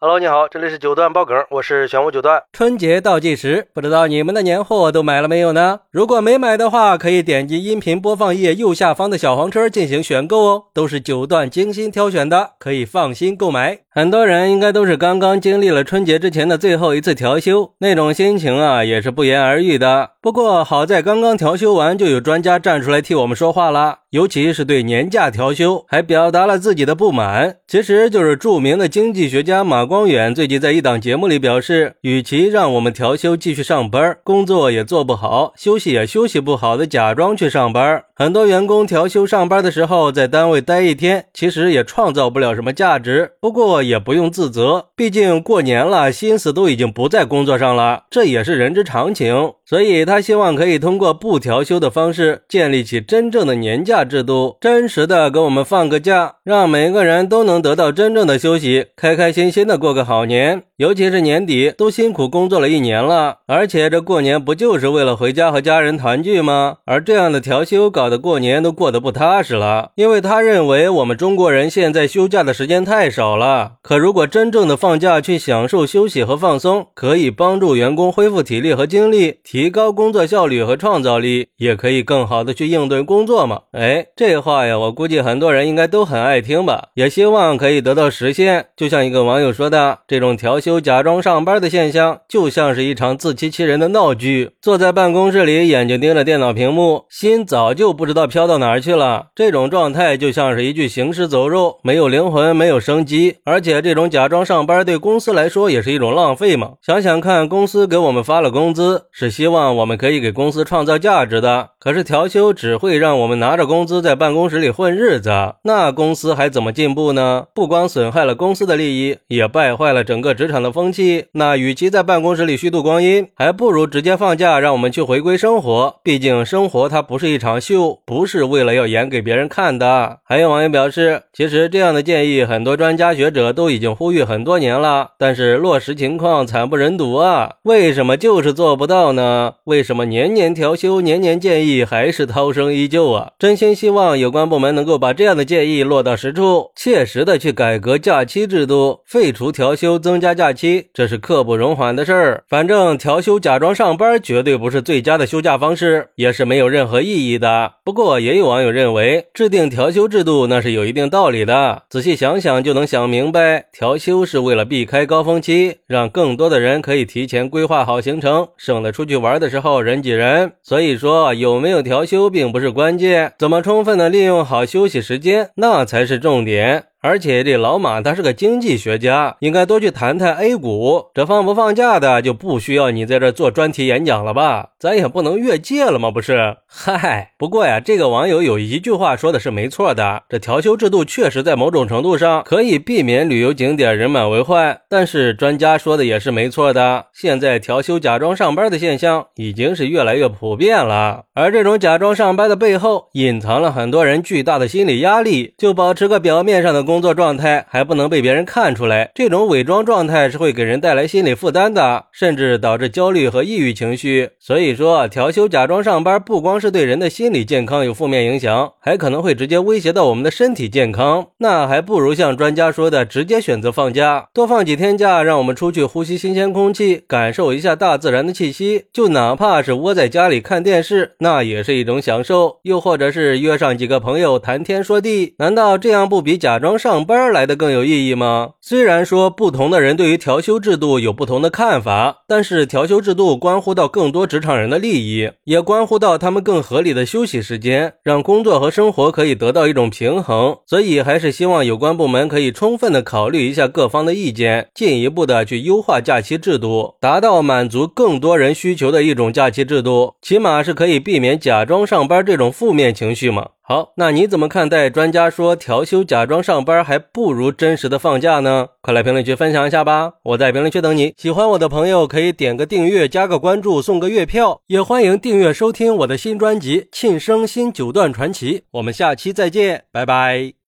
Hello，你好，这里是九段爆梗，我是玄武九段。春节倒计时，不知道你们的年货都买了没有呢？如果没买的话，可以点击音频播放页右下方的小黄车进行选购哦，都是九段精心挑选的，可以放心购买。很多人应该都是刚刚经历了春节之前的最后一次调休，那种心情啊，也是不言而喻的。不过好在刚刚调休完，就有专家站出来替我们说话了，尤其是对年假调休，还表达了自己的不满。其实就是著名的经济学家马。光远最近在一档节目里表示，与其让我们调休继续上班，工作也做不好，休息也休息不好的假装去上班。很多员工调休上班的时候，在单位待一天，其实也创造不了什么价值。不过也不用自责，毕竟过年了，心思都已经不在工作上了，这也是人之常情。所以他他希望可以通过不调休的方式，建立起真正的年假制度，真实的给我们放个假，让每个人都能得到真正的休息，开开心心的过个好年。尤其是年底，都辛苦工作了一年了，而且这过年不就是为了回家和家人团聚吗？而这样的调休搞得过年都过得不踏实了，因为他认为我们中国人现在休假的时间太少了。可如果真正的放假去享受休息和放松，可以帮助员工恢复体力和精力，提高工作效率和创造力，也可以更好的去应对工作嘛。哎，这话呀，我估计很多人应该都很爱听吧，也希望可以得到实现。就像一个网友说的，这种调休。有假装上班的现象，就像是一场自欺欺人的闹剧。坐在办公室里，眼睛盯着电脑屏幕，心早就不知道飘到哪儿去了。这种状态就像是一具行尸走肉，没有灵魂，没有生机。而且，这种假装上班对公司来说也是一种浪费嘛。想想看，公司给我们发了工资，是希望我们可以给公司创造价值的。可是调休只会让我们拿着工资在办公室里混日子，那公司还怎么进步呢？不光损害了公司的利益，也败坏了整个职场。的风气，那与其在办公室里虚度光阴，还不如直接放假，让我们去回归生活。毕竟生活它不是一场秀，不是为了要演给别人看的。还有网友表示，其实这样的建议，很多专家学者都已经呼吁很多年了，但是落实情况惨不忍睹啊！为什么就是做不到呢？为什么年年调休，年年建议还是涛声依旧啊？真心希望有关部门能够把这样的建议落到实处，切实的去改革假期制度，废除调休，增加假。假期，这是刻不容缓的事儿。反正调休假装上班绝对不是最佳的休假方式，也是没有任何意义的。不过也有网友认为，制定调休制度那是有一定道理的。仔细想想就能想明白，调休是为了避开高峰期，让更多的人可以提前规划好行程，省得出去玩的时候人挤人。所以说，有没有调休并不是关键，怎么充分的利用好休息时间，那才是重点。而且这老马他是个经济学家，应该多去谈谈 A 股。这放不放假的就不需要你在这做专题演讲了吧？咱也不能越界了吗？不是？嗨，不过呀，这个网友有一句话说的是没错的，这调休制度确实在某种程度上可以避免旅游景点人满为患。但是专家说的也是没错的，现在调休假装上班的现象已经是越来越普遍了。而这种假装上班的背后，隐藏了很多人巨大的心理压力，就保持个表面上的。工作状态还不能被别人看出来，这种伪装状态是会给人带来心理负担的，甚至导致焦虑和抑郁情绪。所以说，调休假装上班，不光是对人的心理健康有负面影响，还可能会直接威胁到我们的身体健康。那还不如像专家说的，直接选择放假，多放几天假，让我们出去呼吸新鲜空气，感受一下大自然的气息。就哪怕是窝在家里看电视，那也是一种享受。又或者是约上几个朋友谈天说地，难道这样不比假装？上班来的更有意义吗？虽然说不同的人对于调休制度有不同的看法，但是调休制度关乎到更多职场人的利益，也关乎到他们更合理的休息时间，让工作和生活可以得到一种平衡。所以还是希望有关部门可以充分的考虑一下各方的意见，进一步的去优化假期制度，达到满足更多人需求的一种假期制度，起码是可以避免假装上班这种负面情绪嘛。好，那你怎么看待专家说调休假装上班还不如真实的放假呢？快来评论区分享一下吧！我在评论区等你。喜欢我的朋友可以点个订阅、加个关注、送个月票，也欢迎订阅收听我的新专辑《庆生新九段传奇》。我们下期再见，拜拜。